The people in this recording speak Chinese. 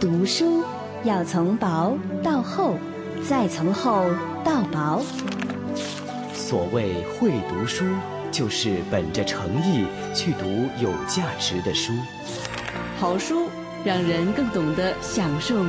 读书要从薄到厚再从厚到薄。所谓会读书就是本着诚意去读有价值的书。好书让人更懂得享受